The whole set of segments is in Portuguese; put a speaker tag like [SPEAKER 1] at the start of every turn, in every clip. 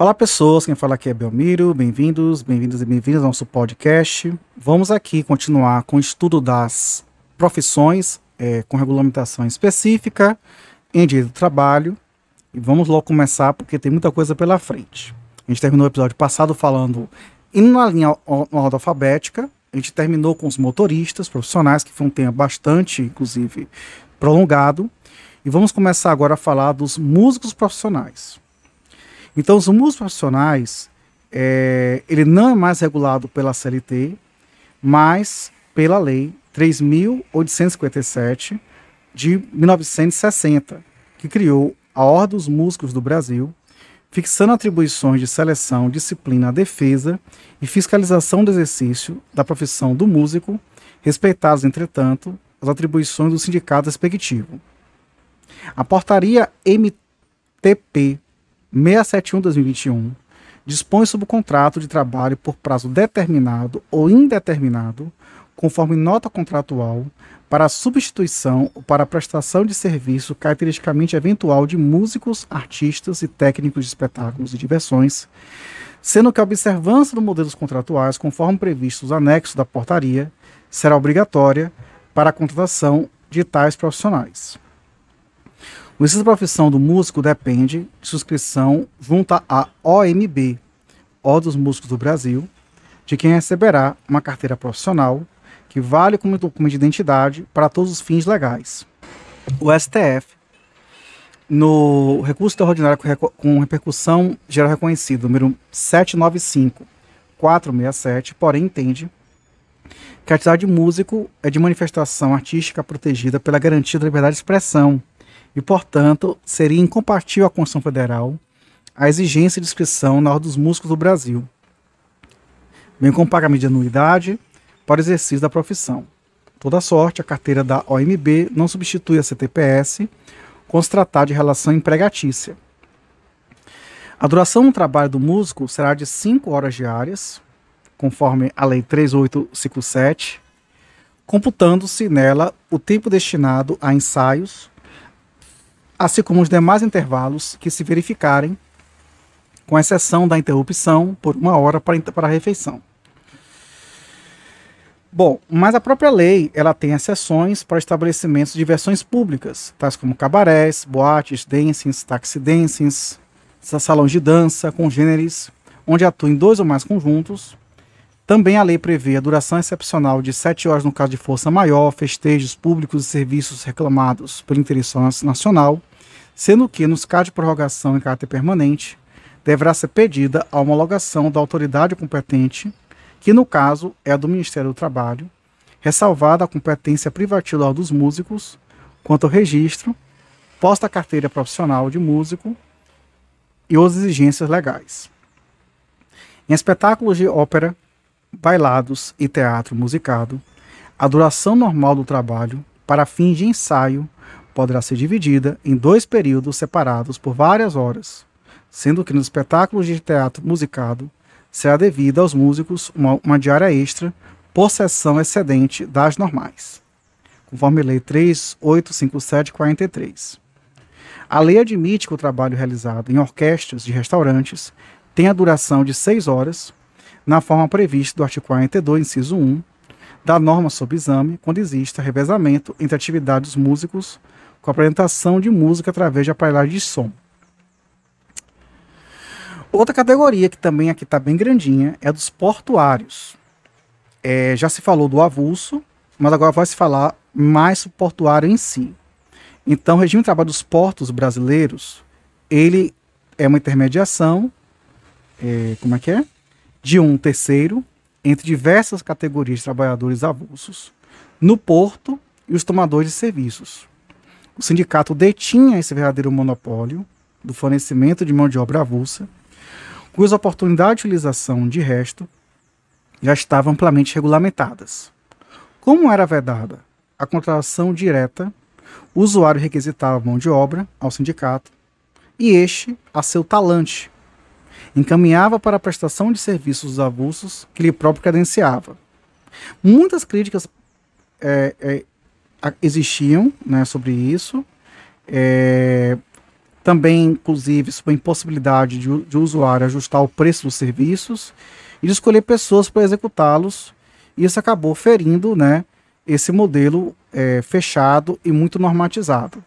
[SPEAKER 1] Olá pessoas, quem fala aqui é Belmiro, bem-vindos, bem-vindos e bem-vindas ao nosso podcast. Vamos aqui continuar com o estudo das profissões é, com regulamentação específica em direito do trabalho. E vamos logo começar porque tem muita coisa pela frente. A gente terminou o episódio passado falando, indo na linha ordem alfabética, a gente terminou com os motoristas profissionais, que foi um tema bastante, inclusive, prolongado. E vamos começar agora a falar dos músicos profissionais. Então, os músicos profissionais, é, ele não é mais regulado pela CLT, mas pela Lei 3.857 de 1960, que criou a Ordem dos Músicos do Brasil, fixando atribuições de seleção, disciplina, defesa e fiscalização do exercício da profissão do músico, respeitadas, entretanto, as atribuições do sindicato respectivo. A portaria MTP 671-2021 dispõe sobre o contrato de trabalho por prazo determinado ou indeterminado, conforme nota contratual, para a substituição ou para a prestação de serviço caracteristicamente eventual de músicos, artistas e técnicos de espetáculos e diversões, sendo que a observância dos modelos contratuais, conforme previstos anexos da portaria, será obrigatória para a contratação de tais profissionais. O exercício da profissão do músico depende de subscrição junto à OMB, Ordem dos Músicos do Brasil, de quem receberá uma carteira profissional que vale como documento de identidade para todos os fins legais. O STF, no recurso extraordinário com repercussão geral reconhecido, número 795-467, porém entende que a atividade de músico é de manifestação artística protegida pela garantia da liberdade de expressão e, portanto, seria incompatível à Constituição Federal a exigência de inscrição na Ordem dos Músicos do Brasil, bem como pagamento de anuidade para o exercício da profissão. Toda sorte, a carteira da OMB não substitui a CTPS com se tratar de relação empregatícia. A duração do trabalho do músico será de 5 horas diárias, conforme a Lei 3857, computando-se nela o tempo destinado a ensaios, assim como os demais intervalos que se verificarem, com exceção da interrupção por uma hora para, para a refeição. Bom, mas a própria lei ela tem exceções para estabelecimentos de diversões públicas, tais como cabarés, boates, dancings, taxi dancings, salões de dança, congêneres, onde atuem dois ou mais conjuntos. Também a lei prevê a duração excepcional de sete horas no caso de força maior, festejos públicos e serviços reclamados pelo interesse nacional, sendo que, nos casos de prorrogação em caráter permanente, deverá ser pedida a homologação da autoridade competente que no caso é a do Ministério do Trabalho, ressalvada a competência privativa dos músicos quanto ao registro, posta a carteira profissional de músico e outras exigências legais. Em espetáculos de ópera, bailados e teatro musicado, a duração normal do trabalho, para fins de ensaio, poderá ser dividida em dois períodos separados por várias horas, sendo que nos espetáculos de teatro musicado será devida aos músicos uma, uma diária extra por sessão excedente das normais, conforme Lei 3857-43. A lei admite que o trabalho realizado em orquestras de restaurantes tenha duração de seis horas, na forma prevista do artigo 42, inciso 1, da norma sob exame, quando exista revezamento entre atividades dos músicos com apresentação de música através de aparelhagem de som. Outra categoria que também aqui está bem grandinha é dos portuários. É, já se falou do avulso, mas agora vai se falar mais do portuário em si. Então, o regime de trabalho dos portos brasileiros, ele é uma intermediação, é, como é que é? De um terceiro entre diversas categorias de trabalhadores avulsos no porto e os tomadores de serviços. O sindicato detinha esse verdadeiro monopólio do fornecimento de mão de obra avulsa cujas oportunidades de utilização, de resto, já estavam amplamente regulamentadas. Como era vedada a contratação direta, o usuário requisitava mão de obra ao sindicato e este a seu talante. Encaminhava para a prestação de serviços avulsos que lhe próprio credenciava. Muitas críticas é, é, existiam né, sobre isso, é, também, inclusive, sobre a impossibilidade de, de o usuário ajustar o preço dos serviços e de escolher pessoas para executá-los. Isso acabou ferindo né, esse modelo é, fechado e muito normatizado.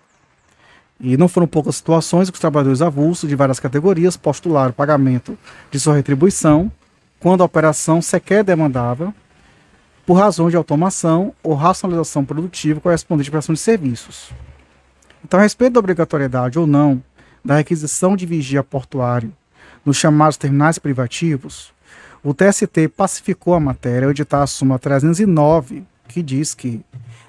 [SPEAKER 1] E não foram poucas situações que os trabalhadores avulsos de várias categorias postularam pagamento de sua retribuição quando a operação sequer demandava, por razão de automação ou racionalização produtiva correspondente à prestação de serviços. Então, a respeito da obrigatoriedade ou não da requisição de vigia portuário nos chamados terminais privativos, o TST pacificou a matéria ao editar a súmula 309, que diz que,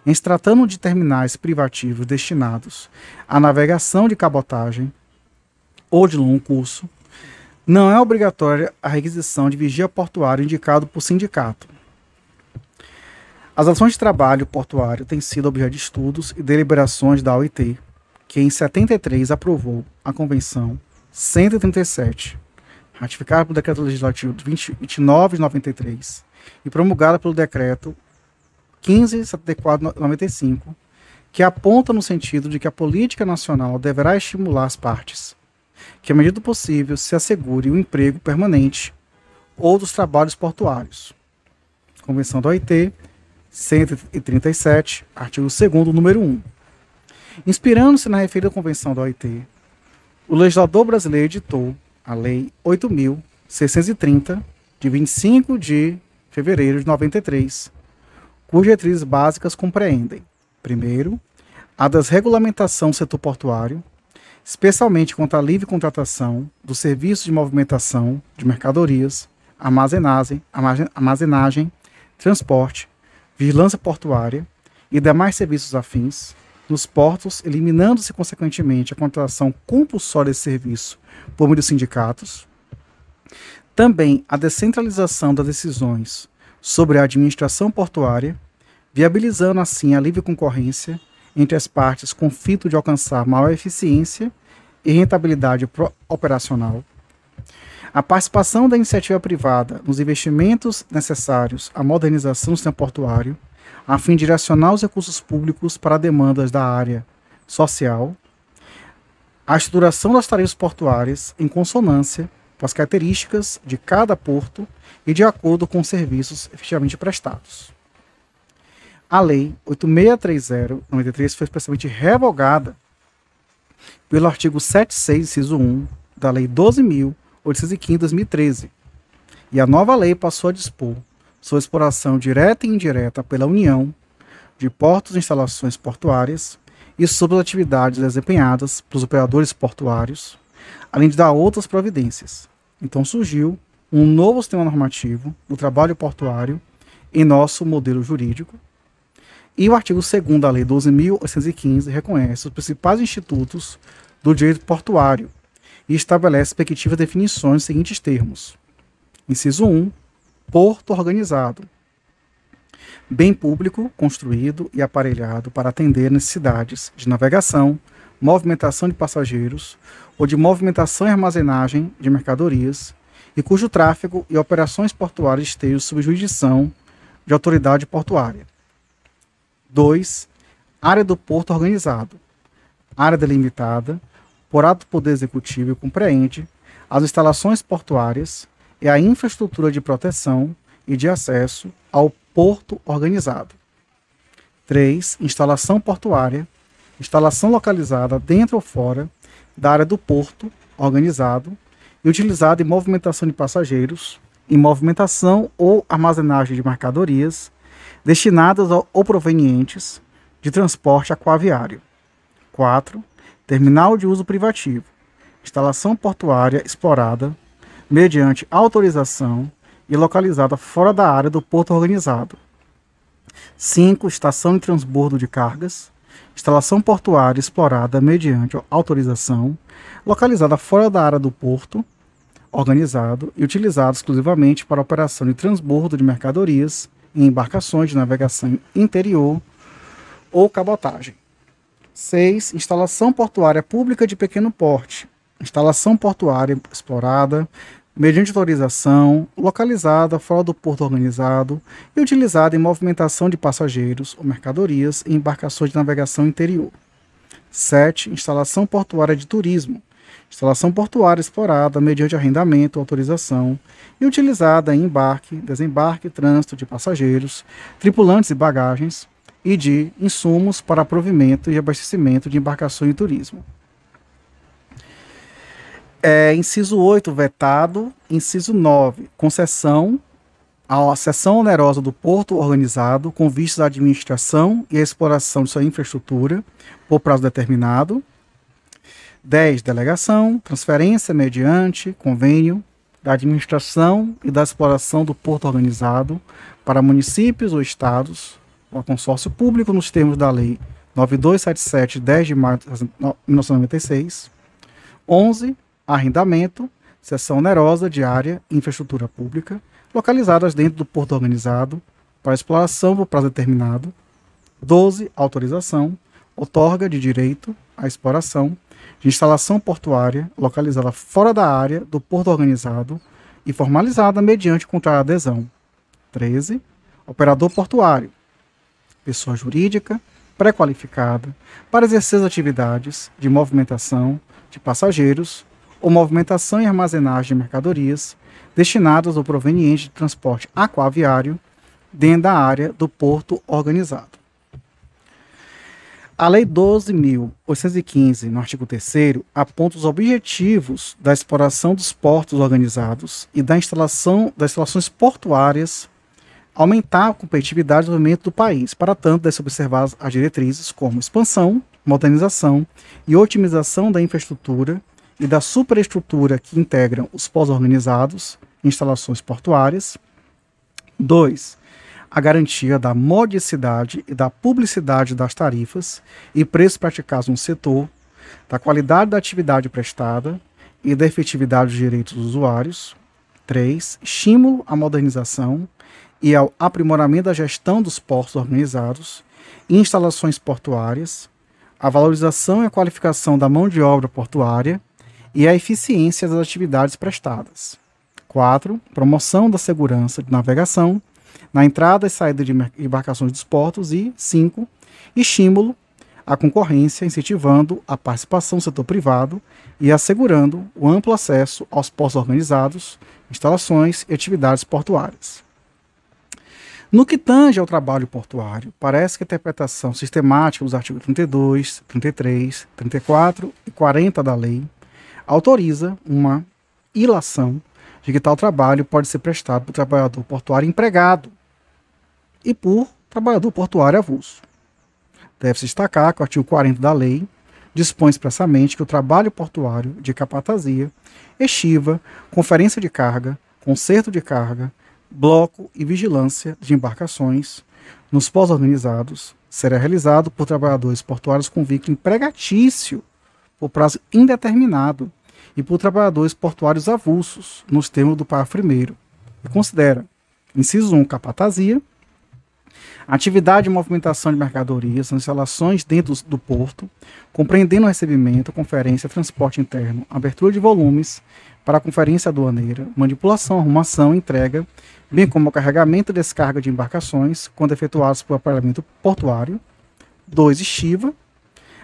[SPEAKER 1] em se tratando de terminais privativos destinados à navegação de cabotagem ou de longo curso, não é obrigatória a requisição de vigia portuário indicado por sindicato. As ações de trabalho portuário têm sido objeto de estudos e deliberações da OIT, que em 73 aprovou a Convenção 137, ratificada pelo Decreto Legislativo 29 de 93 e promulgada pelo Decreto 1574-95, que aponta no sentido de que a política nacional deverá estimular as partes, que, à medida do possível, se assegure o emprego permanente ou dos trabalhos portuários. Convenção da OIT, 137, artigo 2 número 1. Inspirando-se na referida Convenção da OIT, o legislador brasileiro editou a Lei 8.630, de 25 de fevereiro de 93, cujas diretrizes básicas compreendem, primeiro, a desregulamentação do setor portuário, especialmente contra a livre contratação dos serviços de movimentação de mercadorias, armazenagem, armazenagem transporte, vigilância portuária e demais serviços afins nos portos, eliminando-se consequentemente a contratação compulsória de serviço por meio dos sindicatos. Também a descentralização das decisões sobre a administração portuária, viabilizando assim a livre concorrência entre as partes com fito de alcançar maior eficiência e rentabilidade operacional. A participação da iniciativa privada nos investimentos necessários à modernização do sistema portuário, a fim de direcionar os recursos públicos para demandas da área social, a estruturação das tarefas portuárias em consonância com as características de cada porto e de acordo com os serviços efetivamente prestados. A Lei 8630-93 foi especialmente revogada pelo artigo 76, inciso 1 da Lei 12.815-2013, e a nova lei passou a dispor sobre exploração direta e indireta pela União de portos e instalações portuárias e sobre as atividades desempenhadas pelos operadores portuários, além de dar outras providências. Então surgiu um novo sistema normativo do trabalho portuário em nosso modelo jurídico. E o artigo 2 da Lei 12.815 reconhece os principais institutos do direito portuário e estabelece respectivas definições nos seguintes termos. Inciso 1. Porto organizado. Bem público, construído e aparelhado para atender necessidades de navegação, movimentação de passageiros ou de movimentação e armazenagem de mercadorias e cujo tráfego e operações portuárias estejam sob jurisdição de autoridade portuária. 2. Área do porto organizado. Área delimitada por ato do Poder Executivo compreende as instalações portuárias e a infraestrutura de proteção e de acesso ao porto organizado. 3. Instalação portuária. Instalação localizada dentro ou fora da área do porto organizado e utilizado em movimentação de passageiros, em movimentação ou armazenagem de mercadorias destinadas ou provenientes de transporte aquaviário. 4. Terminal de uso privativo. Instalação portuária explorada mediante autorização e localizada fora da área do porto organizado. 5. Estação de transbordo de cargas. Instalação portuária explorada mediante autorização, localizada fora da área do porto organizado e utilizado exclusivamente para operação de transbordo de mercadorias em embarcações de navegação interior ou cabotagem. 6. Instalação portuária pública de pequeno porte. Instalação portuária explorada mediante autorização, localizada fora do porto organizado e utilizada em movimentação de passageiros ou mercadorias em embarcações de navegação interior. 7. Instalação portuária de turismo. Instalação portuária explorada mediante arrendamento, autorização e utilizada em embarque, desembarque, trânsito de passageiros, tripulantes e bagagens e de insumos para provimento e abastecimento de embarcações e turismo. É, inciso 8, vetado. Inciso 9, concessão a seção onerosa do porto organizado com vistas à administração e à exploração de sua infraestrutura por prazo determinado. 10. Delegação, transferência mediante convênio da administração e da exploração do porto organizado para municípios ou estados ou consórcio público nos termos da Lei 9277, 10 de março de 1996. 11. Arrendamento, seção onerosa de área e infraestrutura pública localizadas dentro do porto organizado para exploração por prazo determinado. 12. Autorização, outorga de direito à exploração de instalação portuária localizada fora da área do porto organizado e formalizada mediante contrato de adesão. 13. Operador portuário, pessoa jurídica pré-qualificada para exercer as atividades de movimentação de passageiros ou movimentação e armazenagem de mercadorias destinadas ou provenientes de transporte aquaviário dentro da área do porto organizado. A Lei 12.815, no artigo 3 aponta os objetivos da exploração dos portos organizados e da instalação das instalações portuárias, aumentar a competitividade e desenvolvimento do país. Para tanto, deve-se observar as diretrizes como expansão, modernização e otimização da infraestrutura e da superestrutura que integram os pós-organizados, instalações portuárias. 2. A garantia da modicidade e da publicidade das tarifas e preços praticados no setor, da qualidade da atividade prestada e da efetividade dos direitos dos usuários. 3. Estímulo à modernização e ao aprimoramento da gestão dos portos organizados instalações portuárias, a valorização e a qualificação da mão de obra portuária e a eficiência das atividades prestadas. 4. Promoção da segurança de navegação na entrada e saída de embarcações dos portos. E 5. Estímulo à concorrência, incentivando a participação do setor privado e assegurando o amplo acesso aos portos organizados, instalações e atividades portuárias. No que tange ao trabalho portuário, parece que a interpretação sistemática dos artigos 32, 33, 34 e 40 da lei autoriza uma ilação de que tal trabalho pode ser prestado por trabalhador portuário empregado e por trabalhador portuário avulso. Deve-se destacar que o artigo 40 da lei dispõe expressamente que o trabalho portuário de capatazia, estiva, conferência de carga, conserto de carga, bloco e vigilância de embarcações nos pós-organizados será realizado por trabalhadores portuários com vínculo empregatício por prazo indeterminado e por trabalhadores portuários avulsos, nos termos do parágrafo 1. E considera, inciso 1, capatazia, atividade de movimentação de mercadorias, instalações dentro do porto, compreendendo o recebimento, conferência, transporte interno, abertura de volumes para conferência aduaneira, manipulação, arrumação, entrega, bem como o carregamento e descarga de embarcações, quando efetuados por aparelhamento portuário. 2. Estiva,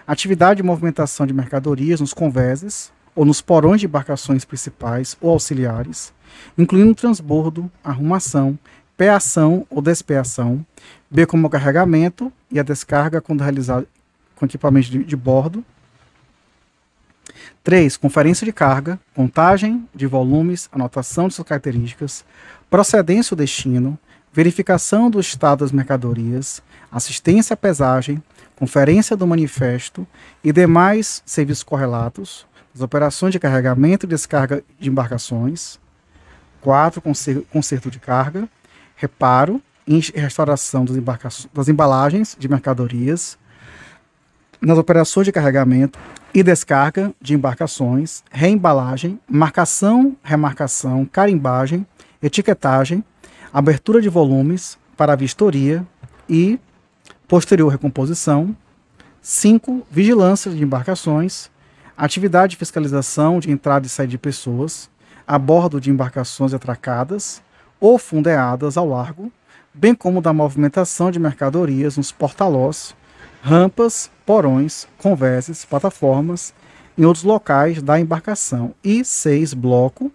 [SPEAKER 1] atividade de movimentação de mercadorias nos convéses ou nos porões de embarcações principais ou auxiliares, incluindo transbordo, arrumação, peação ou despeação, bem como o carregamento e a descarga quando realizado com equipamento de, de bordo. 3. Conferência de carga, contagem de volumes, anotação de suas características, procedência ou destino, verificação do estado das mercadorias, assistência à pesagem, conferência do manifesto e demais serviços correlatos, as operações de carregamento e descarga de embarcações. 4. Conserto de carga, reparo e restauração das, das embalagens de mercadorias, nas operações de carregamento e descarga de embarcações, reembalagem, marcação, remarcação, carimbagem, etiquetagem, abertura de volumes para vistoria e posterior recomposição. 5. Vigilância de embarcações, atividade de fiscalização de entrada e saída de pessoas a bordo de embarcações atracadas ou fundeadas ao largo, bem como da movimentação de mercadorias nos portalós rampas, porões, conversas, plataformas em outros locais da embarcação. E 6. Bloco,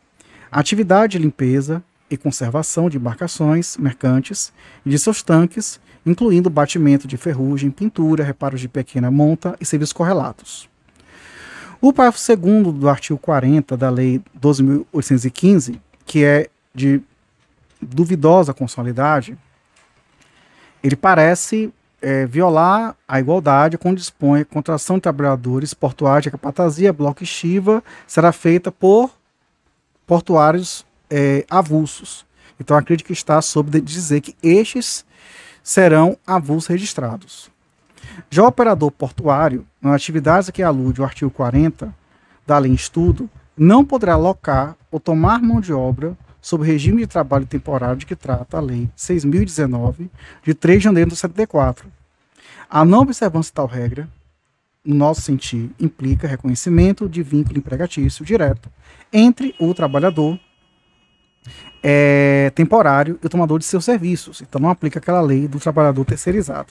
[SPEAKER 1] atividade de limpeza e conservação de embarcações mercantes e de seus tanques, incluindo batimento de ferrugem, pintura, reparos de pequena monta e serviços correlatos. O parágrafo 2 do artigo 40 da Lei 12.815, que é de duvidosa consolidade, ele parece é, violar a igualdade quando dispõe a contratação de trabalhadores portuários de capatazia, bloco e chiva será feita por portuários é, avulsos. Então a crítica está sobre dizer que estes serão avulsos registrados. Já o operador portuário, nas atividades a que alude o artigo 40 da lei em estudo, não poderá alocar ou tomar mão de obra sob o regime de trabalho temporário de que trata a Lei 6.019, de 3 de janeiro de 74. A não observância de tal regra, no nosso sentir, implica reconhecimento de vínculo empregatício direto entre o trabalhador é, temporário e o tomador de seus serviços. Então não aplica aquela lei do trabalhador terceirizado.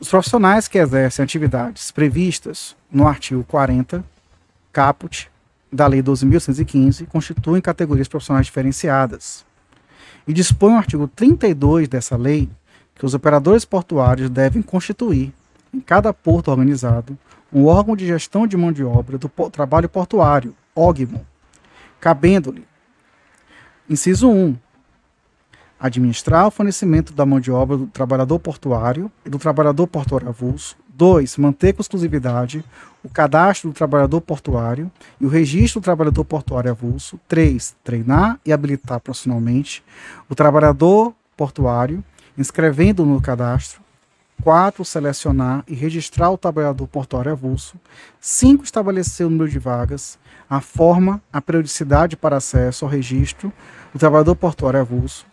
[SPEAKER 1] Os profissionais que exercem atividades previstas no artigo 40, caput, da Lei 12.115, constituem categorias profissionais diferenciadas. E dispõe o artigo 32 dessa lei que os operadores portuários devem constituir, em cada porto organizado, um órgão de gestão de mão de obra do trabalho portuário, OGMO, cabendo-lhe, inciso 1, administrar o fornecimento da mão de obra do trabalhador portuário e do trabalhador portuário avulso. 2. Manter com exclusividade o cadastro do trabalhador portuário e o registro do trabalhador portuário avulso. 3. Treinar e habilitar profissionalmente o trabalhador portuário, inscrevendo no cadastro. 4. Selecionar e registrar o trabalhador portuário avulso. 5. Estabelecer o número de vagas, a forma, a periodicidade para acesso ao registro do trabalhador portuário avulso.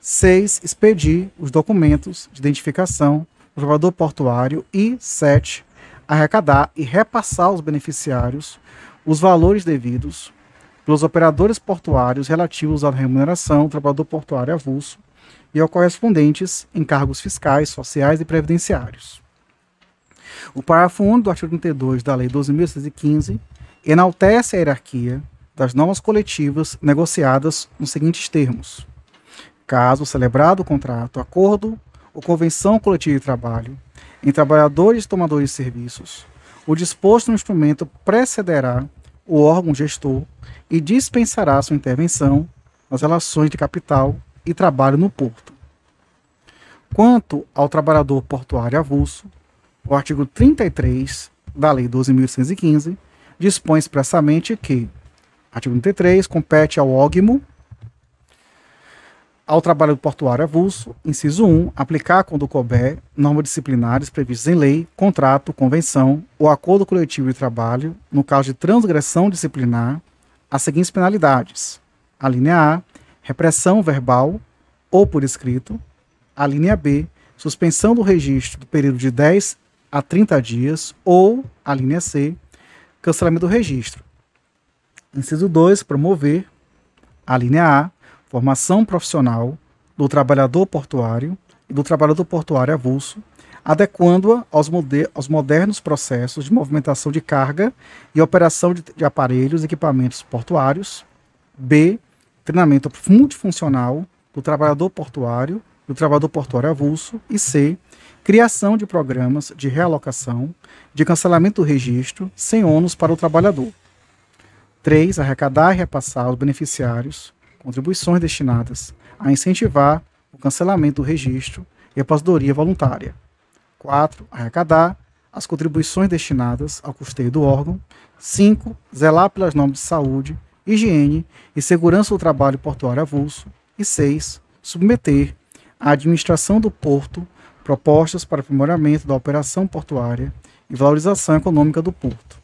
[SPEAKER 1] 6. Expedir os documentos de identificação do trabalhador portuário. E 7. Arrecadar e repassar aos beneficiários os valores devidos pelos operadores portuários relativos à remuneração do trabalhador portuário avulso e ao correspondentes encargos fiscais, sociais e previdenciários. O parágrafo 1 do artigo 32 da Lei 12.615 enaltece a hierarquia das normas coletivas negociadas nos seguintes termos: caso celebrado o contrato, acordo ou convenção coletiva de trabalho em trabalhadores e tomadores de serviços, o disposto no instrumento precederá o órgão gestor e dispensará sua intervenção nas relações de capital e trabalho no porto. Quanto ao trabalhador portuário avulso, o artigo 33 da Lei 12.115 dispõe expressamente que, artigo 33, compete ao OGMO ao trabalho do portuário avulso, inciso 1, aplicar quando couber normas disciplinares previstas em lei, contrato, convenção ou acordo coletivo de trabalho, no caso de transgressão disciplinar, as seguintes penalidades. A linha A, repressão verbal ou por escrito. A linha B, suspensão do registro do período de 10 a 30 dias. Ou, a linha C, cancelamento do registro. Inciso 2, promover. A linha A, formação profissional do trabalhador portuário e do trabalhador portuário avulso, adequando-a aos, aos, modernos processos de movimentação de carga e operação de, de aparelhos e equipamentos portuários. B. Treinamento multifuncional do trabalhador portuário do trabalhador portuário avulso. E C. Criação de programas de realocação, de cancelamento do registro, sem ônus para o trabalhador. 3. Arrecadar e repassar aos beneficiários contribuições destinadas a incentivar o cancelamento do registro e a aposentadoria voluntária. 4. Arrecadar as contribuições destinadas ao custeio do órgão. 5. Zelar pelas normas de saúde, higiene e segurança do trabalho portuário avulso. E 6. Submeter à administração do porto propostas para aprimoramento da operação portuária e valorização econômica do porto.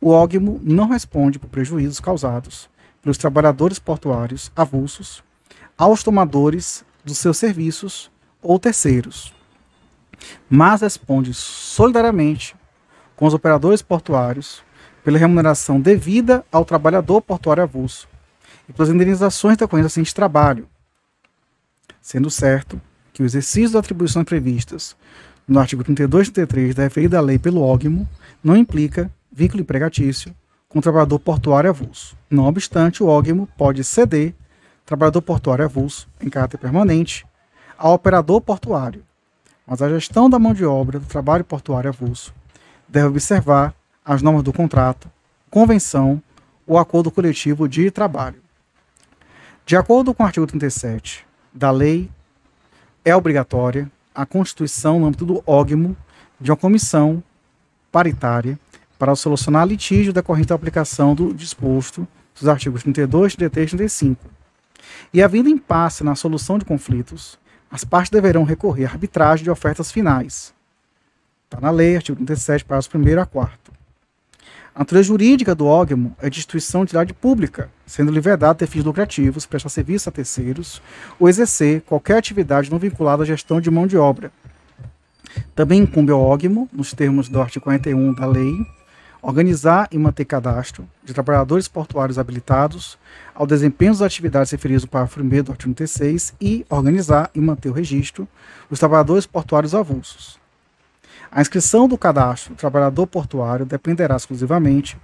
[SPEAKER 1] O OGMO não responde por prejuízos causados pelos trabalhadores portuários avulsos aos tomadores dos seus serviços ou terceiros, mas responde solidariamente com os operadores portuários pela remuneração devida ao trabalhador portuário avulso e pelas indenizações decorrentes assim de trabalho, sendo certo que o exercício das atribuições previstas no artigo 32 e 33 da referida lei pelo ógmo não implica vínculo empregatício com o trabalhador portuário avulso. Não obstante, o ógmo pode ceder trabalhador portuário avulso em caráter permanente ao operador portuário, mas a gestão da mão de obra do trabalho portuário avulso deve observar as normas do contrato, convenção ou acordo coletivo de trabalho. De acordo com o artigo 37 da lei, é obrigatória a constituição no âmbito do ógmo de uma comissão paritária para solucionar litígio decorrente da aplicação do disposto dos artigos 32, 33 e 35. E havendo impasse na solução de conflitos, as partes deverão recorrer à arbitragem de ofertas finais. Está na lei, artigo 37, parágrafo 1 a 4. A natureza jurídica do ógmo é de instituição de utilidade pública, sendo lhe vedado ter fins lucrativos, prestar serviço a terceiros ou exercer qualquer atividade não vinculada à gestão de mão de obra. Também incumbe ao ógmo, nos termos do artigo 41 da lei, organizar e manter cadastro de trabalhadores portuários habilitados ao desempenho das atividades referidas no parágrafo 1 do artigo 36 e organizar e manter o registro dos trabalhadores portuários avulsos a inscrição do cadastro do trabalhador portuário dependerá exclusivamente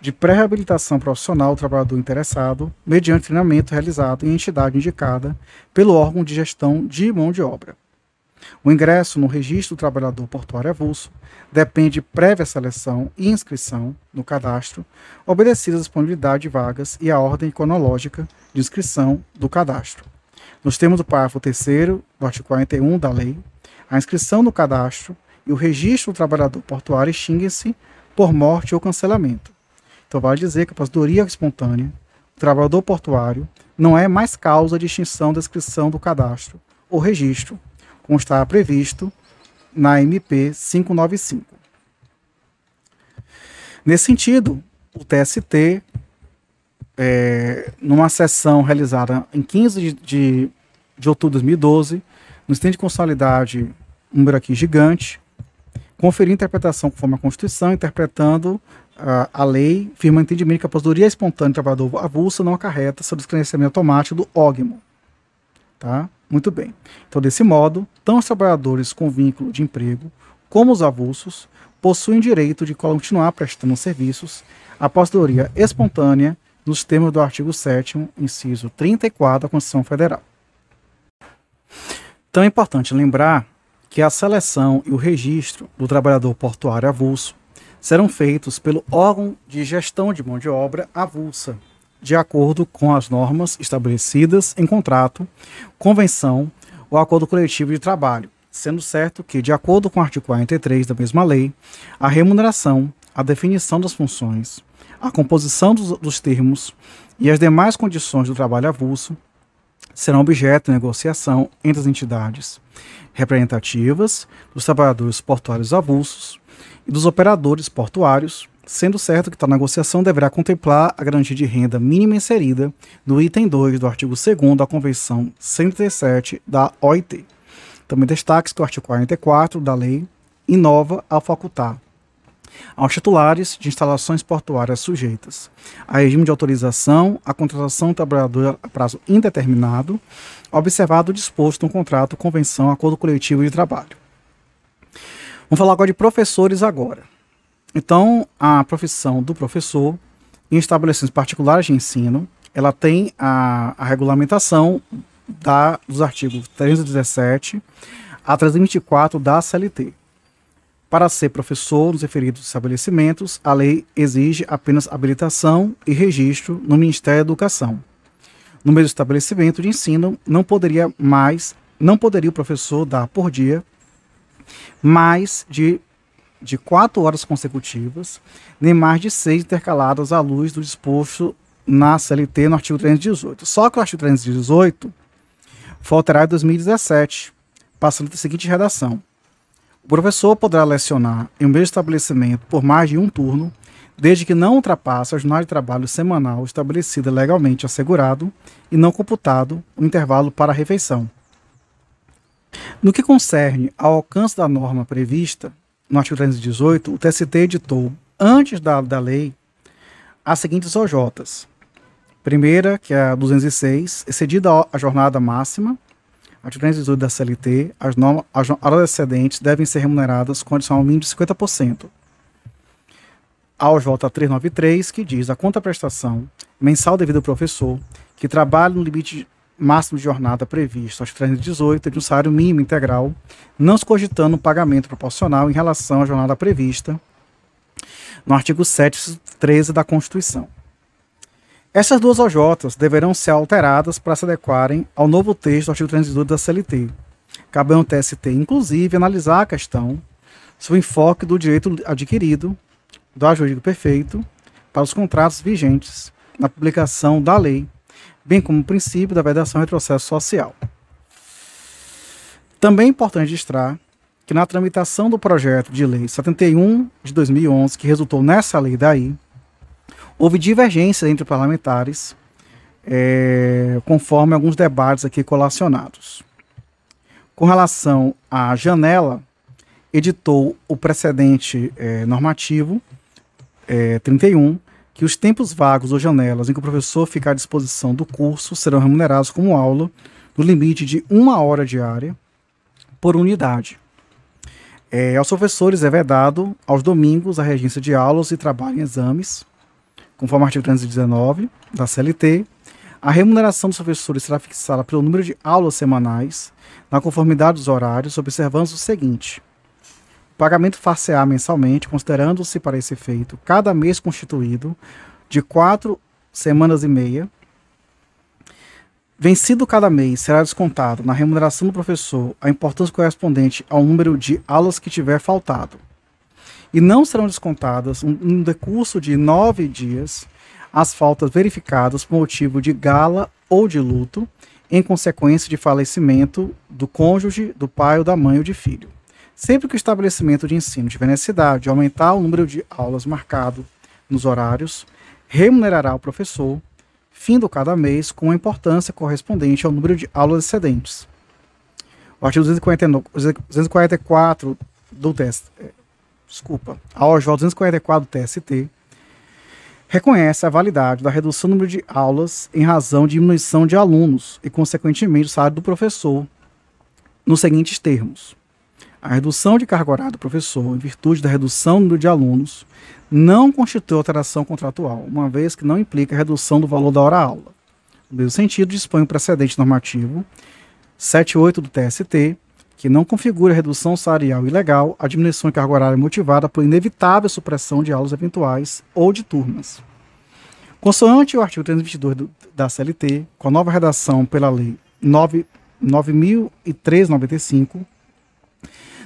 [SPEAKER 1] de pré-reabilitação profissional do trabalhador interessado, mediante treinamento realizado em entidade indicada pelo órgão de gestão de mão de obra. O ingresso no registro do trabalhador portuário avulso depende de prévia seleção e inscrição no cadastro, obedecida a disponibilidade de vagas e a ordem cronológica de inscrição do cadastro. Nos termos do parágrafo 3 do artigo 41 da lei, a inscrição no cadastro e o registro do trabalhador portuário extingue-se por morte ou cancelamento. Então, vale dizer que a aposentadoria espontânea, o trabalhador portuário, não é mais causa de extinção da inscrição do cadastro ou registro, como está previsto na MP 595. Nesse sentido, o TST, é, numa sessão realizada em 15 de, de, de outubro de 2012, no estende de consolidade, número aqui gigante, conferir interpretação conforme a Constituição, interpretando uh, a lei, firma entendimento que a aposentadoria espontânea do trabalhador avulso não acarreta seu descredenciamento automático do ógmo. Tá? Muito bem. Então, desse modo, tanto os trabalhadores com vínculo de emprego como os avulsos possuem direito de continuar prestando serviços à aposentadoria espontânea nos termos do artigo 7 inciso 34 da Constituição Federal. Então é importante lembrar que a seleção e o registro do trabalhador portuário avulso serão feitos pelo órgão de gestão de mão de obra avulsa, de acordo com as normas estabelecidas em contrato, convenção ou acordo coletivo de trabalho, sendo certo que, de acordo com o artigo 43 da mesma lei, a remuneração, a definição das funções, a composição dos, dos termos e as demais condições do trabalho avulso serão objeto de negociação entre as entidades representativas dos trabalhadores portuários avulsos e dos operadores portuários, sendo certo que tal negociação deverá contemplar a garantia de renda mínima inserida no item 2 do artigo 2 da Convenção 137 da OIT. Também destaque que o artigo 44 da lei inova a facultar aos titulares de instalações portuárias sujeitas a regime de autorização a contratação do trabalhador a prazo indeterminado, observado o disposto no contrato, convenção, acordo coletivo de trabalho. Vamos falar agora de professores agora. Então, a profissão do professor em estabelecimentos particulares de ensino, ela tem a, a regulamentação da, dos artigos 317 a 324 da CLT. Para ser professor nos referidos estabelecimentos, a lei exige apenas habilitação e registro no Ministério da Educação. No mesmo estabelecimento de ensino, não poderia mais, não poderia o professor dar por dia mais de, de quatro horas consecutivas, nem mais de seis intercaladas à luz do disposto na CLT no artigo 318. Só que o artigo 318 foi alterado em 2017, passando a seguinte redação o professor poderá lecionar em um mesmo estabelecimento por mais de um turno, desde que não ultrapasse a jornada de trabalho semanal estabelecida legalmente assegurado e não computado o intervalo para a refeição. No que concerne ao alcance da norma prevista no artigo 318, o TST editou, antes da, da lei, as seguintes OJs. Primeira, que é a 206, excedida a jornada máxima, artigo 318 da CLT, as, normas, as horas excedentes devem ser remuneradas com adicional mínimo de 50%. Aos volta 393, que diz a contraprestação mensal devida ao professor que trabalha no limite máximo de jornada previsto aos 318 de um salário mínimo integral, não se cogitando um pagamento proporcional em relação à jornada prevista no artigo 713 da Constituição. Essas duas OJs deverão ser alteradas para se adequarem ao novo texto do artigo 318 da CLT. Cabe ao TST, inclusive, analisar a questão o enfoque do direito adquirido, do ajuízo perfeito, para os contratos vigentes na publicação da lei, bem como o princípio da vedação retrocesso social. Também é importante registrar que na tramitação do projeto de lei 71 de 2011, que resultou nessa lei daí, houve divergências entre parlamentares, é, conforme alguns debates aqui colacionados. Com relação à janela, editou o precedente é, normativo é, 31, que os tempos vagos ou janelas em que o professor ficar à disposição do curso serão remunerados como aula no limite de uma hora diária por unidade. É, aos professores é vedado aos domingos a regência de aulas e trabalho em exames, conforme o artigo 319 da CLT. A remuneração dos professores será fixada pelo número de aulas semanais, na conformidade dos horários, observando o seguinte: o pagamento far-se-á mensalmente, considerando-se para esse efeito cada mês constituído de quatro semanas e meia Vencido cada mês, será descontado na remuneração do professor a importância correspondente ao número de aulas que tiver faltado. E não serão descontadas, no decurso de nove dias, as faltas verificadas por motivo de gala ou de luto, em consequência de falecimento do cônjuge, do pai ou da mãe ou de filho. Sempre que o estabelecimento de ensino tiver necessidade de aumentar o número de aulas marcado nos horários, remunerará o professor findo cada mês com a importância correspondente ao número de aulas excedentes. O artigo 244 do desculpa, a OJ 244 do TST reconhece a validade da redução do número de aulas em razão de diminuição de alunos e, consequentemente, o salário do professor nos seguintes termos. A redução de carga horária do professor, em virtude da redução do número de alunos, não constitui alteração contratual, uma vez que não implica redução do valor da hora-aula. No mesmo sentido, dispõe o precedente normativo 78 do TST, que não configura redução salarial ilegal a diminuição de carga horária motivada por inevitável supressão de aulas eventuais ou de turmas. Consoante o artigo 322 do, da CLT, com a nova redação pela Lei 9.003/95,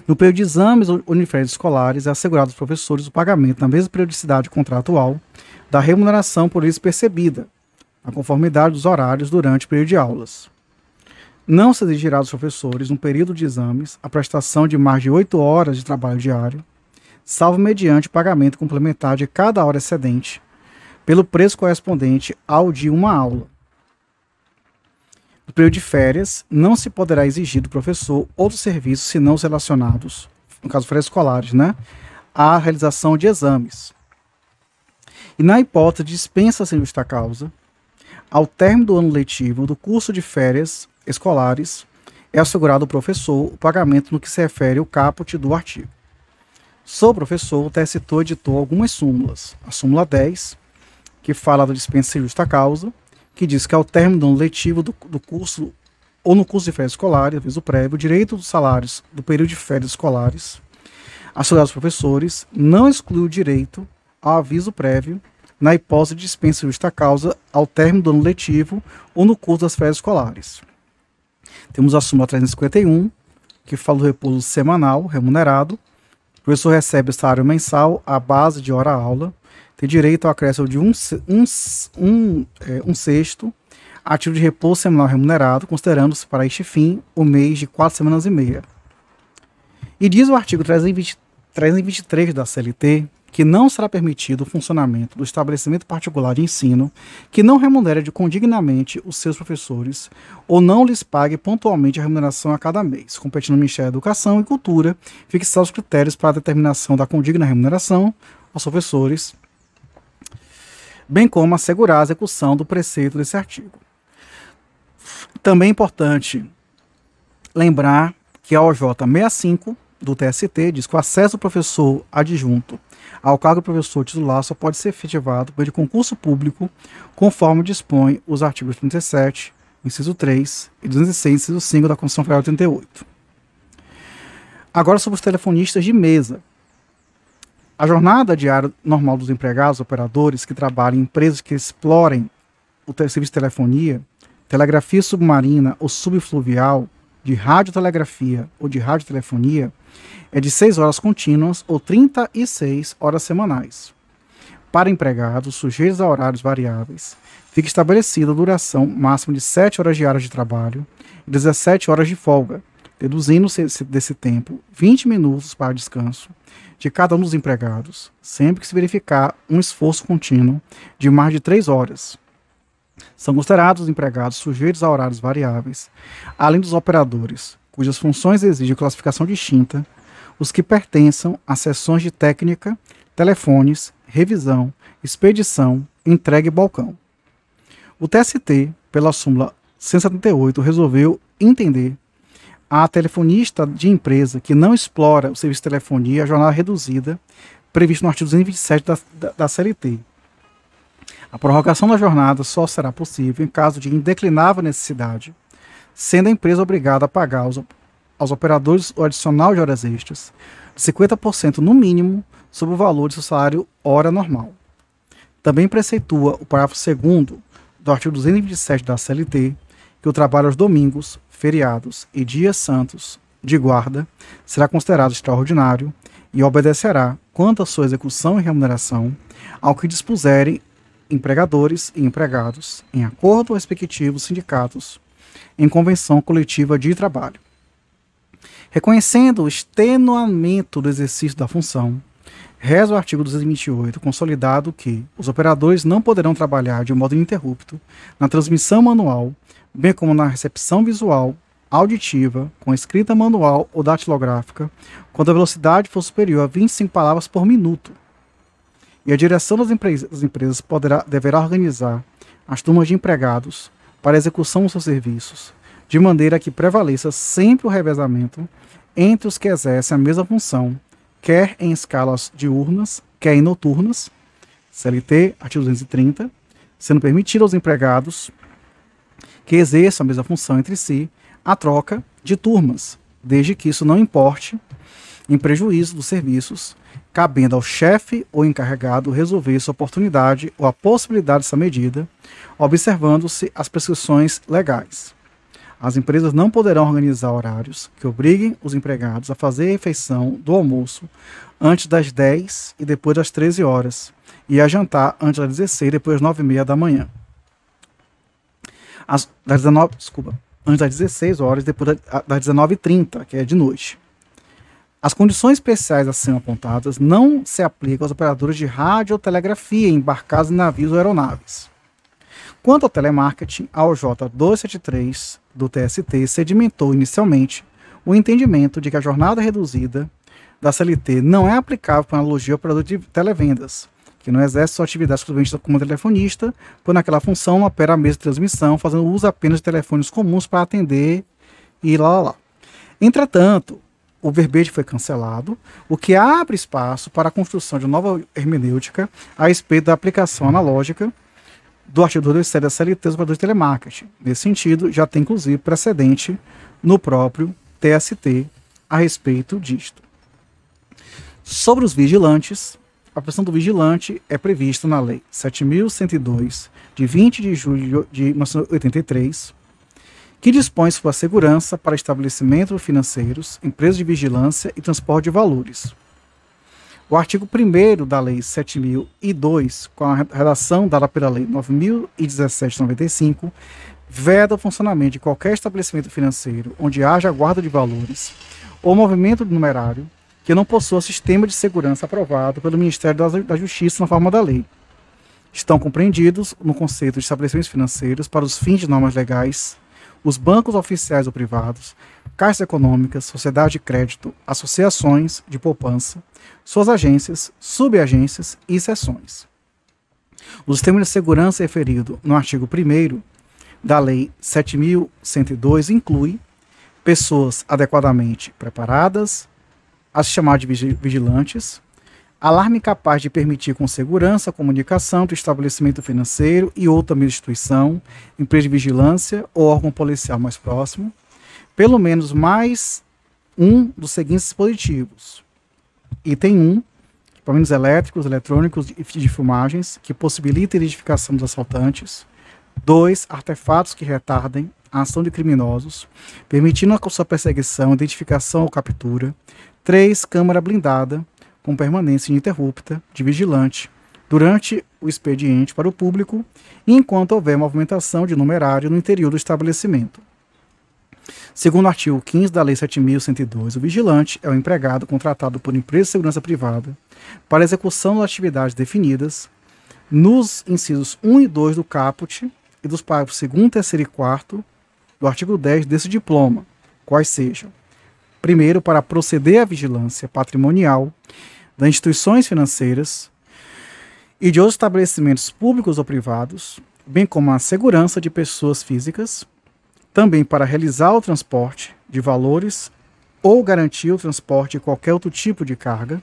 [SPEAKER 1] no período de exames uniférios escolares, é assegurado aos professores o pagamento, na mesma periodicidade contratual, da remuneração por eles percebida, na conformidade dos horários durante o período de aulas. Não se exigirá dos professores, no período de exames, a prestação de mais de oito horas de trabalho diário, salvo mediante pagamento complementar de cada hora excedente, pelo preço correspondente ao de uma aula no período de férias, não se poderá exigir do professor outros serviços senão os relacionados, no caso férias escolares, né, à realização de exames. E na hipótese de dispensa sem justa causa, ao término do ano letivo do curso de férias escolares, é assegurado ao professor o pagamento no que se refere ao caput do artigo. Sou professor, o TST editou algumas súmulas. A súmula 10, que fala da dispensa justa causa, que diz que ao término do ano letivo do, do curso ou no curso de férias escolares, aviso prévio, o direito dos salários do período de férias escolares assegurados aos professores não exclui o direito ao aviso prévio na hipótese de dispensa justa causa ao término do ano letivo ou no curso das férias escolares. Temos a súmula 351, que fala do repouso semanal remunerado. O professor recebe salário mensal à base de hora-aula tem direito ao acréscimo de um, um, um, é, um sexto ativo de repouso semanal remunerado, considerando-se para este fim o mês de quatro semanas e meia. E diz o artigo 320, 323 da CLT que não será permitido o funcionamento do estabelecimento particular de ensino que não remunere de condignamente os seus professores ou não lhes pague pontualmente a remuneração a cada mês, competindo no Ministério da Educação e Cultura fixar os critérios para a determinação da condigna remuneração aos professores bem como assegurar a execução do preceito desse artigo. Também é importante lembrar que a OJ 65 do TST diz que o acesso do professor adjunto ao cargo de professor titular só pode ser efetivado por concurso público, conforme dispõe os artigos 37, inciso 3 e 206, inciso 5 da Constituição Federal 88. Agora sobre os telefonistas de mesa. A jornada diária normal dos empregados, operadores que trabalham em empresas que explorem o serviço de telefonia, telegrafia submarina ou subfluvial, de radiotelegrafia ou de radiotelefonia, é de 6 horas contínuas ou 36 horas semanais. Para empregados sujeitos a horários variáveis, fica estabelecida a duração máxima de 7 horas diárias de trabalho e 17 horas de folga, deduzindo desse tempo 20 minutos para descanso de cada um dos empregados, sempre que se verificar um esforço contínuo de mais de 3 horas. São considerados empregados sujeitos a horários variáveis, além dos operadores, cujas funções exigem classificação distinta, os que pertençam a seções de técnica, telefones, revisão, expedição, entrega e balcão. O TST, pela súmula 178, resolveu entender a telefonista de empresa que não explora o serviço de telefonia a jornada reduzida, previsto no artigo 227 da, da, da CLT. A prorrogação da jornada só será possível em caso de indeclinável necessidade, sendo a empresa obrigada a pagar aos, aos operadores o adicional de horas extras, de 50% no mínimo, sobre o valor de seu salário hora normal. Também preceitua o parágrafo 2 do artigo 227 da CLT que o trabalho aos domingos, feriados e dias santos de guarda será considerado extraordinário e obedecerá, quanto à sua execução e remuneração, ao que dispuserem empregadores e empregados, em acordo respectivos sindicatos, em convenção coletiva de trabalho. Reconhecendo o extenuamento do exercício da função, reza o artigo 228, consolidado que os operadores não poderão trabalhar de modo ininterrupto na transmissão manual, bem como na recepção visual, auditiva, com escrita manual ou datilográfica, quando a velocidade for superior a 25 palavras por minuto. E a direção das, empresas, das empresas poderá, deverá organizar as turmas de empregados para execução dos seus serviços, de maneira que prevaleça sempre o revezamento entre os que exercem a mesma função, quer em escalas diurnas, quer em noturnas, CLT, artigo 230, sendo permitido aos empregados que exerçam a mesma função entre si a troca de turmas, desde que isso não importe em prejuízo dos serviços cabendo ao chefe ou encarregado resolver essa oportunidade ou a possibilidade dessa medida, observando-se as prescrições legais. As empresas não poderão organizar horários que obriguem os empregados a fazer a refeição do almoço antes das 10 e depois das 13 horas, e a jantar antes das 16 e depois das 9 e meia da manhã. As, das 19, desculpa, antes das 16 horas e depois das 19h30, que é de noite. As condições especiais acima apontadas não se aplicam aos operadores de radiotelegrafia embarcados em navios ou aeronaves. Quanto ao telemarketing, a OJ 273 do TST sedimentou inicialmente o entendimento de que a jornada reduzida da CLT não é aplicável para analogia ao operador de televendas, que não exerce sua atividade exclusivamente como telefonista, pois naquela função opera a mesa de transmissão, fazendo uso apenas de telefones comuns para atender e lá lá lá. Entretanto, o verbete foi cancelado, o que abre espaço para a construção de nova hermenêutica a respeito da aplicação analógica do artigo 227 da CLT dos de telemarketing. Nesse sentido, já tem inclusive precedente no próprio TST a respeito disto. Sobre os vigilantes, a profissão do vigilante é prevista na Lei 7.102, de 20 de julho de 1983, que dispõe sua segurança para estabelecimentos financeiros, empresas de vigilância e transporte de valores. O artigo 1 da Lei 7002, com a redação dada pela Lei 9017-95, veda o funcionamento de qualquer estabelecimento financeiro onde haja guarda de valores ou movimento numerário que não possua sistema de segurança aprovado pelo Ministério da Justiça na forma da lei. Estão compreendidos no conceito de estabelecimentos financeiros para os fins de normas legais os bancos oficiais ou privados, caixas econômicas, sociedade de crédito, associações de poupança, suas agências, subagências e seções. O sistema de segurança referido no artigo 1 da Lei 7.102 inclui pessoas adequadamente preparadas, as chamadas de vigilantes, alarme capaz de permitir com segurança a comunicação do estabelecimento financeiro e outra instituição, empresa de vigilância ou órgão policial mais próximo, pelo menos mais um dos seguintes dispositivos. Item 1, equipamentos elétricos, eletrônicos e de filmagens que possibilitem a identificação dos assaltantes. 2. Artefatos que retardem a ação de criminosos, permitindo a sua perseguição, identificação ou captura. 3. Câmara blindada com permanência ininterrupta de vigilante durante o expediente para o público e enquanto houver movimentação de numerário no interior do estabelecimento. Segundo o artigo 15 da Lei 7.102, o vigilante é o empregado contratado por empresa de segurança privada para execução das atividades definidas nos incisos 1 e 2 do caput e dos parágrafos 2, 3 e 4 do artigo 10 desse diploma, quais sejam: primeiro, para proceder à vigilância patrimonial das instituições financeiras e de outros estabelecimentos públicos ou privados, bem como a segurança de pessoas físicas, também para realizar o transporte de valores ou garantir o transporte de qualquer outro tipo de carga,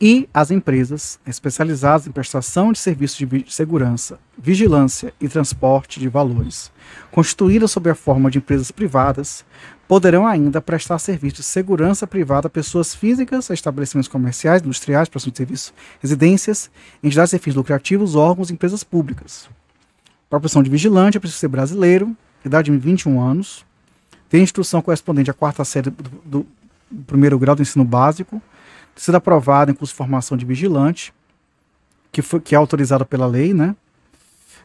[SPEAKER 1] e as empresas especializadas em prestação de serviços de segurança, vigilância e transporte de valores, constituídas sob a forma de empresas privadas, poderão ainda prestar serviços de segurança privada a pessoas físicas, a estabelecimentos comerciais, industriais, prestação de serviços, residências, entidades de fins lucrativos, órgãos e empresas públicas. Para a profissão de vigilante, é preciso ser brasileiro, idade de 21 anos, ter instrução correspondente à quarta série do, do, primeiro grau do ensino básico, ter sido aprovado em curso de formação de vigilante, que, foi, que é autorizado pela lei, né?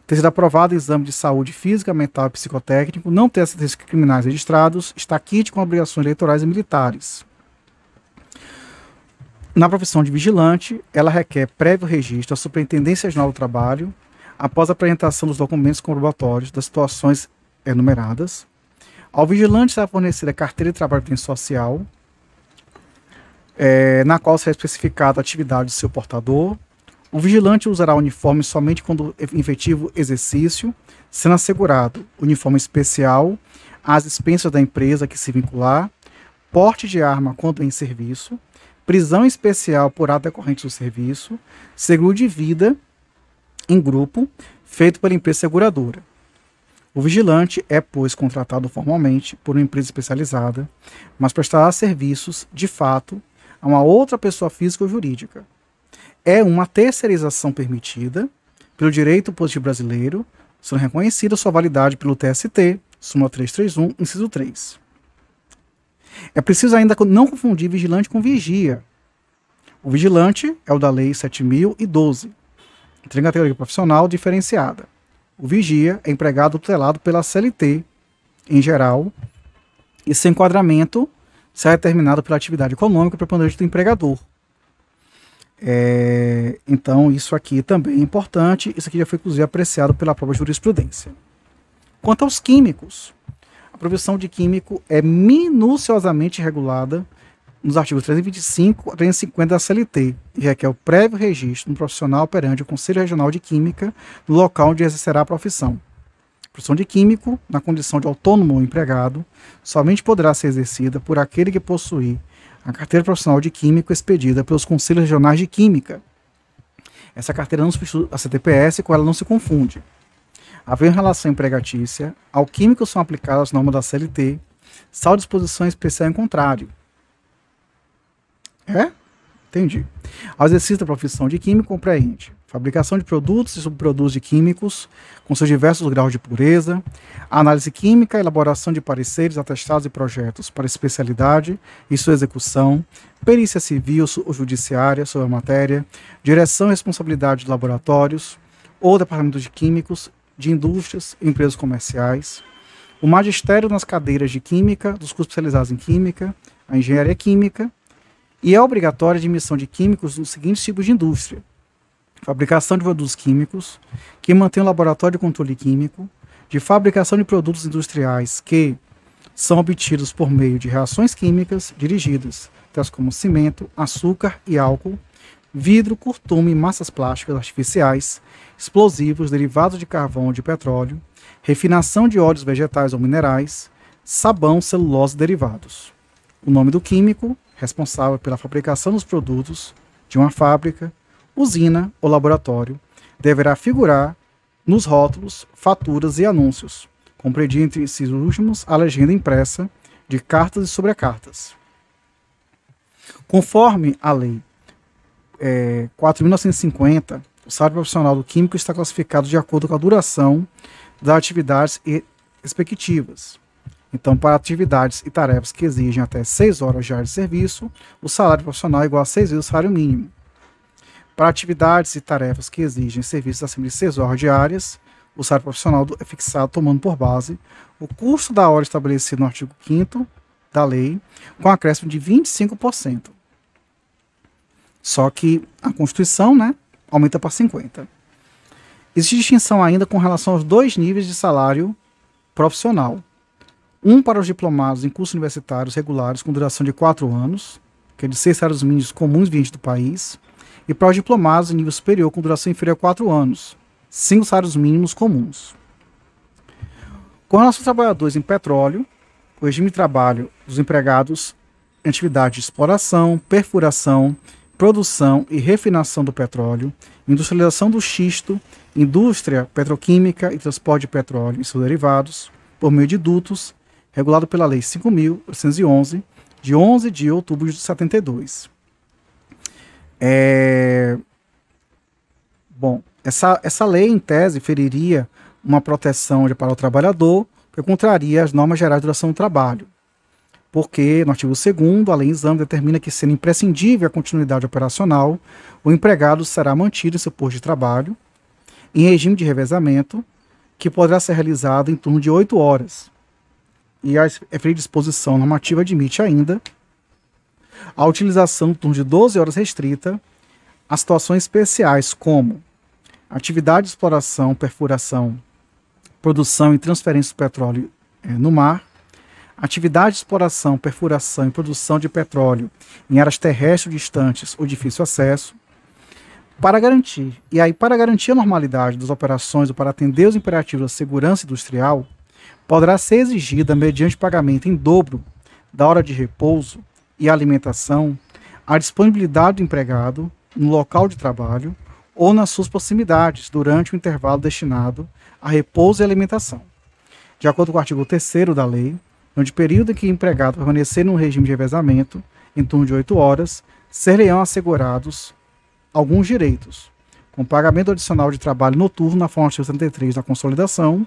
[SPEAKER 1] Ter sido aprovado exame de saúde física, mental e psicotécnico, não ter acidentes criminais registrados, estar quite com obrigações eleitorais e militares. Na profissão de vigilante, ela requer prévio registro à Superintendência Regional do Trabalho, após a apresentação dos documentos comprobatórios das situações enumeradas. Ao vigilante será fornecida a carteira de trabalho social, é, na qual será especificada a atividade do seu portador. O vigilante usará o uniforme somente quando efetivo exercício, sendo assegurado uniforme especial às dispensas da empresa que se vincular, porte de arma quando em serviço, prisão especial por ato decorrente do serviço, seguro de vida em grupo feito pela empresa seguradora. O vigilante é, pois, contratado formalmente por uma empresa especializada, mas prestará serviços, de fato, a uma outra pessoa física ou jurídica. É uma terceirização permitida pelo direito positivo brasileiro, sendo reconhecida sua validade pelo TST, súmula 331, inciso 3. É preciso ainda não confundir vigilante com vigia. O vigilante é o da Lei 7012, tem categoria profissional diferenciada. O vigia é empregado tutelado pela CLT, em geral, e seu enquadramento será determinado pela atividade econômica preponderante do empregador. É, então, isso aqui também é importante. Isso aqui já foi, inclusive, apreciado pela própria jurisprudência. Quanto aos químicos, a profissão de químico é minuciosamente regulada nos artigos 325 a 350 da CLT e requer o prévio registro um profissional perante o Conselho Regional de Química no local onde exercerá a profissão. A profissão de químico, na condição de autônomo ou empregado, somente poderá ser exercida por aquele que possuir a carteira profissional de químico expedida pelos Conselhos Regionais de Química. Essa carteira não substitui a CTPS, com ela não se confunde. Havendo relação empregatícia, ao químico são aplicadas as normas da CLT, salvo disposição especial em contrário. É? Entendi. O exercício da profissão de químico compreende fabricação de produtos e subprodutos de químicos, com seus diversos graus de pureza, análise química, elaboração de pareceres, atestados e projetos para especialidade e sua execução, perícia civil ou judiciária sobre a matéria, direção e responsabilidade de laboratórios ou departamento de químicos, de indústrias e empresas comerciais, o magistério nas cadeiras de química, dos cursos especializados em química, a engenharia química, e é obrigatória a admissão de químicos nos seguintes tipos de indústria: fabricação de produtos químicos, que mantém o laboratório de controle químico, de fabricação de produtos industriais que são obtidos por meio de reações químicas dirigidas, tais como cimento, açúcar e álcool, vidro, curtume, massas plásticas artificiais, explosivos derivados de carvão ou de petróleo, refinação de óleos vegetais ou minerais, sabão, celulose e derivados. O nome do químico, responsável pela fabricação dos produtos de uma fábrica, usina ou laboratório, deverá figurar nos rótulos, faturas e anúncios, compreendido entre esses últimos a legenda impressa de cartas e sobrecartas. Conforme a lei é, 4.950, o salário profissional do químico está classificado de acordo com a duração das atividades respectivas. Então, para atividades e tarefas que exigem até 6 horas diárias de serviço, o salário profissional é igual a 6 vezes o salário mínimo. Para atividades e tarefas que exigem serviços acima de 6 horas diárias, o salário profissional é fixado tomando por base o custo da hora estabelecido no artigo 5 da lei, com acréscimo de 25%. Só que a Constituição né, aumenta para 50%. Existe distinção ainda com relação aos dois níveis de salário profissional um para os diplomados em cursos universitários regulares com duração de quatro anos, que é de seis salários mínimos comuns vigentes do país, e para os diplomados em nível superior com duração inferior a quatro anos, cinco salários mínimos comuns. Com relação aos trabalhadores em petróleo, o regime de trabalho dos empregados em atividade de exploração, perfuração, produção e refinação do petróleo, industrialização do xisto, indústria petroquímica e transporte de petróleo e seus derivados, por meio de dutos, regulado pela Lei 5.811, de 11 de outubro de 72. É... Bom, essa, essa lei, em tese, feriria uma proteção para o trabalhador que contraria as normas gerais de duração do trabalho. Porque, no artigo 2 a lei exame determina que, sendo imprescindível a continuidade operacional, o empregado será mantido em seu posto de trabalho, em regime de revezamento, que poderá ser realizado em torno de 8 horas, e a referida disposição normativa admite ainda a utilização do turno de 12 horas restrita a situações especiais como atividade de exploração, perfuração, produção e transferência do petróleo é, no mar, atividade de exploração, perfuração e produção de petróleo em áreas terrestres distantes ou difícil acesso, para garantir, e aí para garantir a normalidade das operações ou para atender os imperativos da segurança industrial, poderá ser exigida, mediante pagamento em dobro da hora de repouso e alimentação, a disponibilidade do empregado no local de trabalho ou nas suas proximidades durante o intervalo destinado a repouso e alimentação. De acordo com o artigo 3 da lei, onde período em que o empregado permanecer no regime de revezamento, em torno de 8 horas, serão assegurados alguns direitos, com pagamento adicional de trabalho noturno na forma artigo 73 da Consolidação,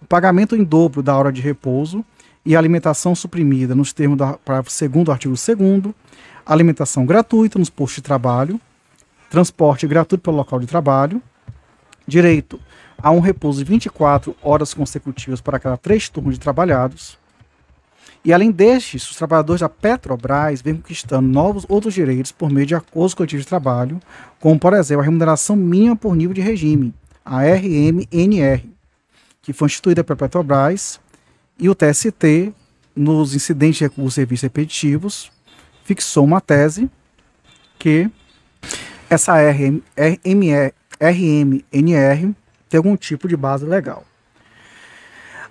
[SPEAKER 1] o pagamento em dobro da hora de repouso e alimentação suprimida nos termos do parágrafo 2 do artigo 2 alimentação gratuita nos postos de trabalho, transporte gratuito pelo local de trabalho, direito a um repouso de 24 horas consecutivas para cada três turnos de trabalhados. E além destes, os trabalhadores da Petrobras vêm conquistando novos outros direitos por meio de acordos coletivos de trabalho, como por exemplo a remuneração mínima por nível de regime, a RMNR, que foi instituída pela Petrobras, e o TST, nos incidentes de recursos e serviços repetitivos, fixou uma tese que essa RM, RMNR tem algum tipo de base legal.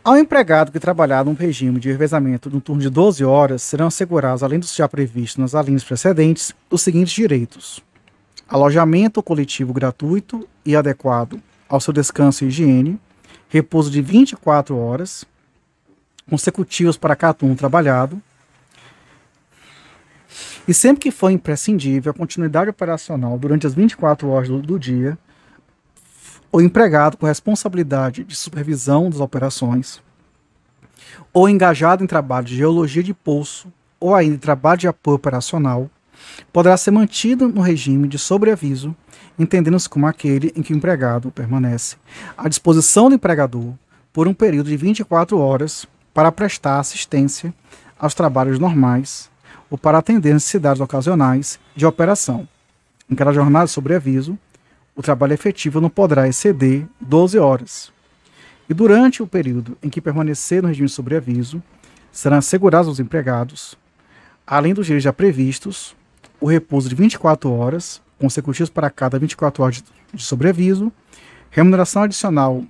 [SPEAKER 1] Ao empregado que trabalhar num regime de revezamento um turno de 12 horas, serão assegurados, além dos já previstos nas alíneas precedentes, os seguintes direitos: alojamento coletivo gratuito e adequado ao seu descanso e higiene, repouso de 24 horas consecutivas para cada turno trabalhado. E sempre que for imprescindível a continuidade operacional durante as 24 horas do, do dia, o empregado com responsabilidade de supervisão das operações, ou engajado em trabalho de geologia de poço, ou ainda em trabalho de apoio operacional, poderá ser mantido no regime de sobreaviso entendendo-se como aquele em que o empregado permanece à disposição do empregador por um período de 24 horas para prestar assistência aos trabalhos normais ou para atender necessidades ocasionais de operação. Em cada jornada sobre aviso, o trabalho efetivo não poderá exceder 12 horas. E durante o período em que permanecer no regime sobre aviso, serão assegurados aos empregados, além dos direitos já previstos, o repouso de 24 horas consecutivos para cada 24 horas de sobreaviso, remuneração adicional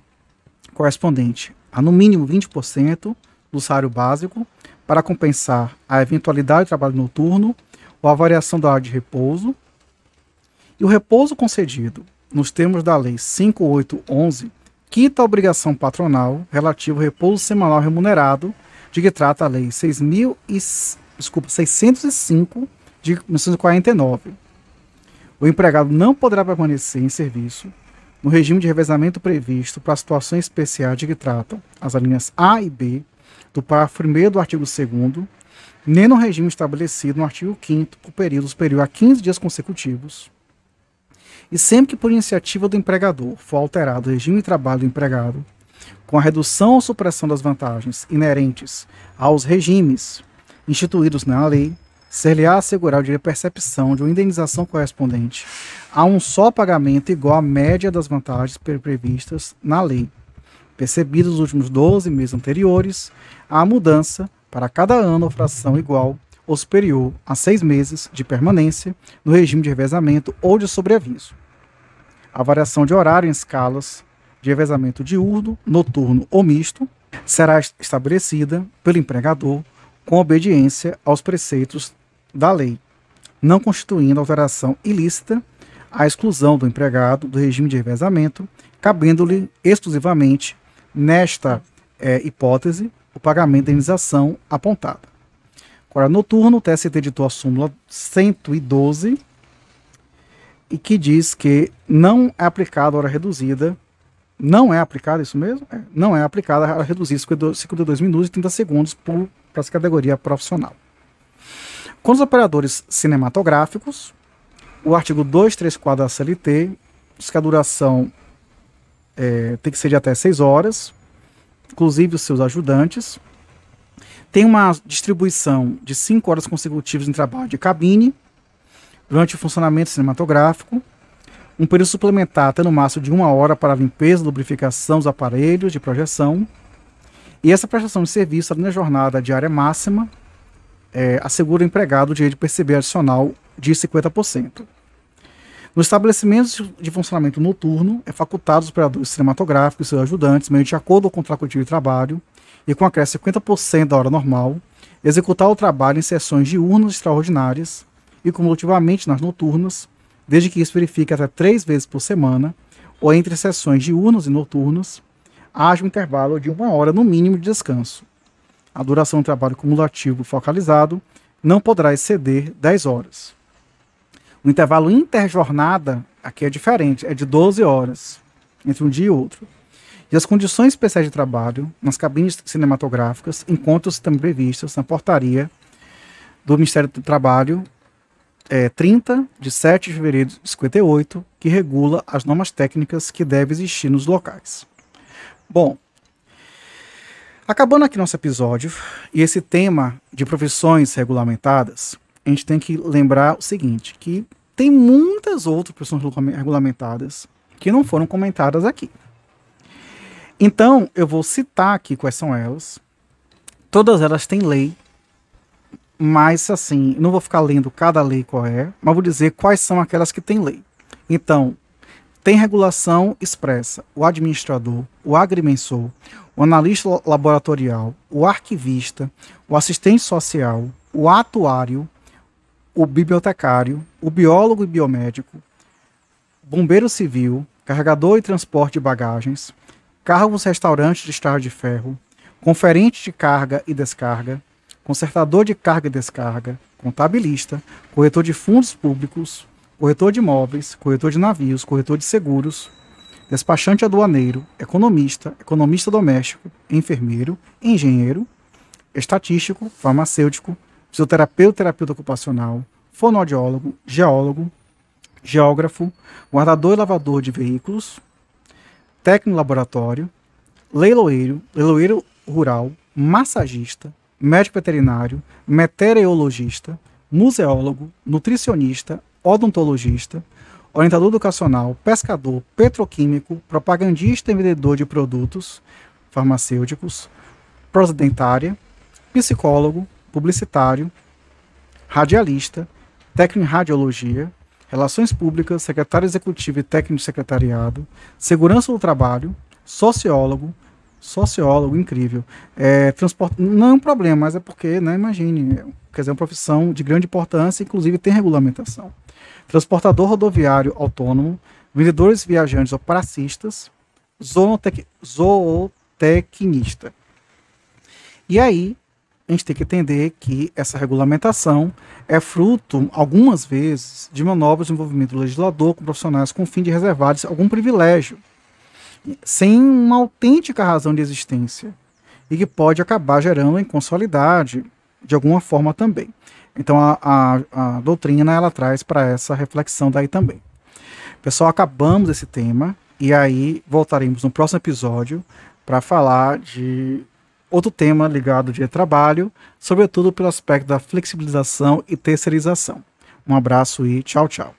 [SPEAKER 1] correspondente a no mínimo 20% do salário básico para compensar a eventualidade de trabalho noturno ou a variação da hora de repouso. E o repouso concedido, nos termos da Lei 5811, quita a obrigação patronal relativa ao repouso semanal remunerado, de que trata a Lei 6.000 e, desculpa, 605 de 1949. O empregado não poderá permanecer em serviço no regime de revezamento previsto para situações especiais de que tratam as linhas A e B do parágrafo 1 do artigo 2 nem no regime estabelecido no artigo 5 por período superior a 15 dias consecutivos, e sempre que por iniciativa do empregador for alterado o regime de trabalho do empregado, com a redução ou supressão das vantagens inerentes aos regimes instituídos na lei, ser-lhe-á assegurar o direito de percepção de uma indenização correspondente a um só pagamento igual à média das vantagens previstas na lei, percebidos nos últimos 12 meses anteriores à mudança para cada ano ou fração igual ou superior a seis meses de permanência no regime de revezamento ou de sobreaviso. A variação de horário em escalas de revezamento diurno, noturno ou misto será estabelecida pelo empregador com obediência aos preceitos da lei, não constituindo alteração ilícita a exclusão do empregado do regime de revezamento, cabendo-lhe exclusivamente, nesta é, hipótese, o pagamento da indenização apontada. Agora, noturno, o TST editou a súmula 112 e que diz que não é aplicada a hora reduzida. Não é aplicada, isso mesmo? É, não é aplicada a hora reduzida 52 minutos e 30 segundos para essa categoria profissional. Com os operadores cinematográficos, o artigo 234 da CLT diz que a duração é, tem que ser de até 6 horas, inclusive os seus ajudantes. Tem uma distribuição de 5 horas consecutivas em trabalho de cabine durante o funcionamento cinematográfico. Um período suplementar até no máximo de uma hora para a limpeza lubrificação dos aparelhos de projeção. E essa prestação de serviço, da jornada diária máxima, é, assegura o empregado o direito de perceber adicional de 50%. Nos estabelecimentos de funcionamento noturno, é facultado aos operadores cinematográficos e seus ajudantes, mediante acordo com o contrato de trabalho, e com acréscimo de 50% da hora normal, executar o trabalho em sessões diurnas extraordinárias e cumulativamente nas noturnas, desde que isso verifique até três vezes por semana, ou entre sessões diurnas e noturnas, haja um intervalo de uma hora no mínimo de descanso. A duração do trabalho cumulativo focalizado não poderá exceder 10 horas. O intervalo interjornada aqui é diferente, é de 12 horas entre um dia e outro. E as condições especiais de trabalho nas cabines cinematográficas encontram-se também previstas na portaria do Ministério do Trabalho é, 30 de 7 de fevereiro de 58, que regula as normas técnicas que devem existir nos locais. Bom, acabando aqui nosso episódio e esse tema de profissões regulamentadas, a gente tem que lembrar o seguinte, que tem muitas outras profissões regulamentadas que não foram comentadas aqui. Então, eu vou citar aqui quais são elas. Todas elas têm lei, mas assim, não vou ficar lendo cada lei qual é, mas vou dizer quais são aquelas que têm lei. Então, tem regulação expressa o administrador, o agrimensor, o analista laboratorial, o arquivista, o assistente social, o atuário, o bibliotecário, o biólogo e biomédico, bombeiro civil, carregador e transporte de bagagens, cargos restaurantes de estrada de ferro, conferente de carga e descarga, consertador de carga e descarga, contabilista, corretor de fundos públicos, corretor de imóveis, corretor de navios, corretor de seguros, despachante aduaneiro, economista, economista doméstico, enfermeiro, engenheiro, estatístico, farmacêutico, fisioterapeuta, terapeuta ocupacional, fonoaudiólogo, geólogo, geógrafo, guardador e lavador de veículos, técnico laboratório, leiloeiro, leiloeiro rural, massagista, médico veterinário, meteorologista, museólogo, nutricionista, odontologista, orientador educacional, pescador, petroquímico, propagandista e vendedor de produtos farmacêuticos, prosidentária, psicólogo, publicitário, radialista, técnico em radiologia, relações públicas, secretário executivo e técnico de secretariado, segurança do trabalho, sociólogo, sociólogo incrível. É, transport... Não é um problema, mas é porque, né, imagine, quer dizer, é uma profissão de grande importância, inclusive tem regulamentação. Transportador rodoviário autônomo, vendedores viajantes ou pracistas, zootec... zootecnista. E aí, a gente tem que entender que essa regulamentação é fruto, algumas vezes, de manobras de envolvimento do legislador com profissionais com o fim de reservar algum privilégio, sem uma autêntica razão de existência, e que pode acabar gerando inconsolidade de alguma forma também. Então a, a, a doutrina ela traz para essa reflexão daí também. Pessoal, acabamos esse tema e aí voltaremos no próximo episódio para falar de outro tema ligado de trabalho, sobretudo pelo aspecto da flexibilização e terceirização. Um abraço e tchau, tchau.